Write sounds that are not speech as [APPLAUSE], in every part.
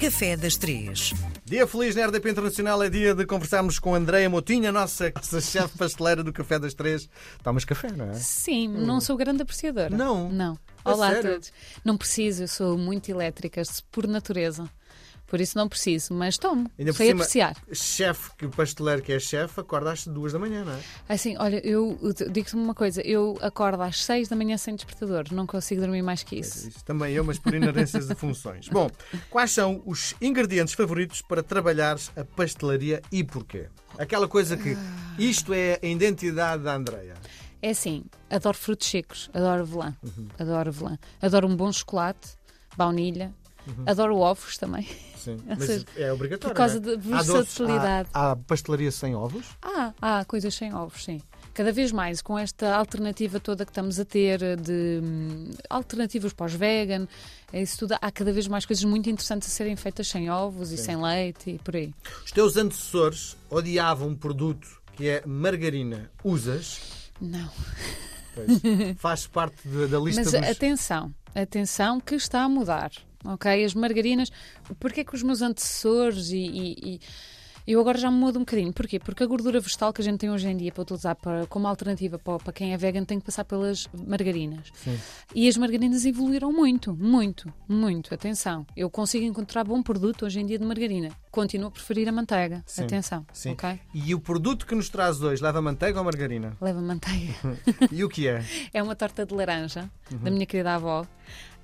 Café das Três. Dia feliz na RDP Internacional é dia de conversarmos com Andreia Motinha, nossa, nossa chefe pasteleira do Café das Três. Tomas café, não é? Sim, não sou grande apreciadora. Não? Não. A Olá a sério? todos. Não preciso, eu sou muito elétrica, por natureza. Por isso não preciso, mas tomo. Ainda sei cima- apreciar. Chefe, que o pasteleiro que é chefe, acorda às duas da manhã, não é? Assim, olha, eu digo-te uma coisa, eu acordo às seis da manhã sem despertador, não consigo dormir mais que isso. Isso também eu, mas por inerências de funções. Bom, quais são os ingredientes favoritos para trabalhares a pastelaria e porquê? Aquela coisa que isto é a identidade da Andreia. É assim, adoro frutos secos, adoro avelã, Uhum. adoro avelã. Adoro um bom chocolate, baunilha, adoro ovos também. Sim, [LAUGHS] mas seja, é obrigatório. por causa é? da versatilidade. Há, há pastelaria sem ovos? Ah, há coisas sem ovos, sim. Cada vez mais, com esta alternativa toda que estamos a ter de hum, alternativas para os vegan, isso tudo, há cada vez mais coisas muito interessantes a serem feitas sem ovos e sem leite e por aí. Os teus antecessores odiavam um produto que é margarina. Usas? Não. Pois, faz parte de- da [LAUGHS] lista Mas dos... atenção, atenção que está a mudar, ok? As margarinas, porque é que os meus antecessores e, e- e- eu agora já me mudo um bocadinho. Porquê? Porque a gordura vegetal que a gente tem hoje em dia para utilizar para, como alternativa para, para quem é vegan tem que passar pelas margarinas. Sim. E as margarinas evoluíram muito, muito, muito. Atenção, eu consigo encontrar bom produto hoje em dia de margarina. Continuo a preferir a manteiga. Sim, Atenção, Sim. ok? E o produto que nos traz hoje leva manteiga ou margarina? Leva manteiga. [LAUGHS] E o que é? É uma torta de laranja Uhum. da minha querida avó,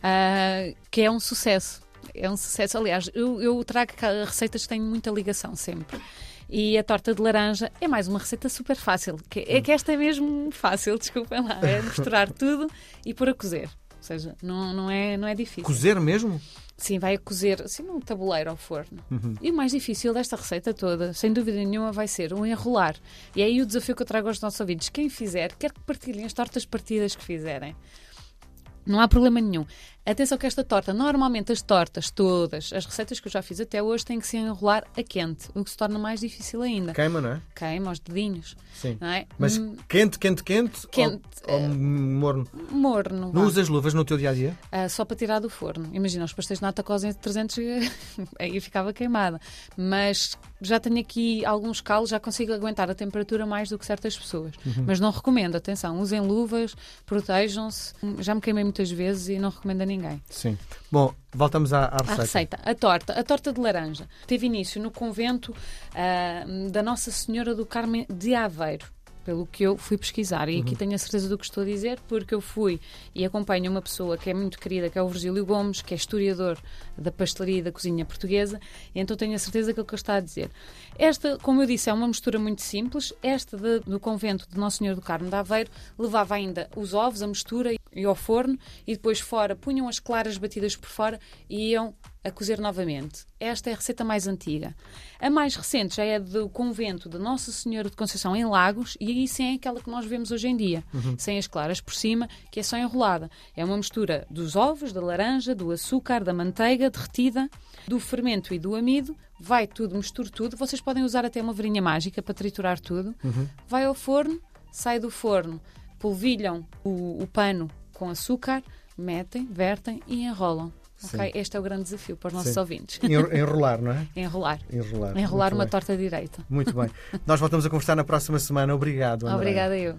ah, que é um sucesso. É um sucesso. Aliás, eu, eu trago receitas que têm muita ligação sempre. E a torta de laranja é mais uma receita super fácil. Que é que esta é mesmo fácil, [LAUGHS] desculpem lá. É misturar tudo e pôr a cozer. Ou seja, não, não, é, não é difícil. Cozer mesmo? Sim, vai a cozer assim num tabuleiro ao forno. Uhum. E o mais difícil desta receita toda, sem dúvida nenhuma, vai ser o enrolar. E é aí o desafio que eu trago aos nossos ouvidos. Quem fizer, quer que partilhem as tortas partidas que fizerem. Não há problema nenhum. Atenção que esta torta, normalmente as tortas todas, as receitas que eu já fiz até hoje, têm que se enrolar a quente, o que se torna mais difícil ainda. Queima, não é? Queima os dedinhos, Sim. é? Mas Hum, quente, quente, quente? Quente, Ou, ou morno? morno. Não vá. usas luvas no teu dia a dia? Ah, só para tirar do forno. Imagina, os pastéis de nata cozem a [LAUGHS] 300, aí ficava queimada. Mas já tenho aqui alguns calos, já consigo aguentar a temperatura mais do que certas pessoas. Mas não recomendo, atenção, usem luvas, protejam-se. Já me queimei muitas vezes e não recomendo a ninguém. Sim. Bom, voltamos à, à A receita. receita, a torta, a torta de laranja, teve início no convento ah, da Nossa Senhora do Carmo de Aveiro. Pelo que eu fui pesquisar, e aqui tenho a certeza do que estou a dizer, porque eu fui e acompanho uma pessoa que é muito querida, que é o Virgílio Gomes, que é historiador da pastelaria e da cozinha portuguesa, e então tenho a certeza que é o que ele está a dizer. Esta, como eu disse, é uma mistura muito simples. Esta de- do convento de Nosso Senhor do Carmo de Aveiro levava ainda os ovos, a mistura e ao forno, e depois fora punham as claras batidas por fora e iam a cozer novamente. Esta é a receita mais antiga. A mais recente já é do convento de Nossa Senhora de Conceição em Lagos e aí sim é aquela que nós vemos hoje em dia, sem as claras por cima, que é só enrolada. É uma mistura dos ovos, da laranja, do açúcar, da manteiga derretida, do fermento e do amido. Vai tudo, mistura tudo. Vocês podem usar até uma varinha mágica para triturar tudo. Vai ao forno, sai do forno, polvilham o, o pano com açúcar, metem, vertem e enrolam. Ok? Este é o grande desafio para os nossos Sim. ouvintes. Enro- Enrolar, não é? [LAUGHS] Enrolar. Enrolar. Enrolar Muito uma bem. torta direita. Muito bem. [LAUGHS] Nós voltamos a conversar na próxima semana. Obrigado, Andréia. Obrigada eu.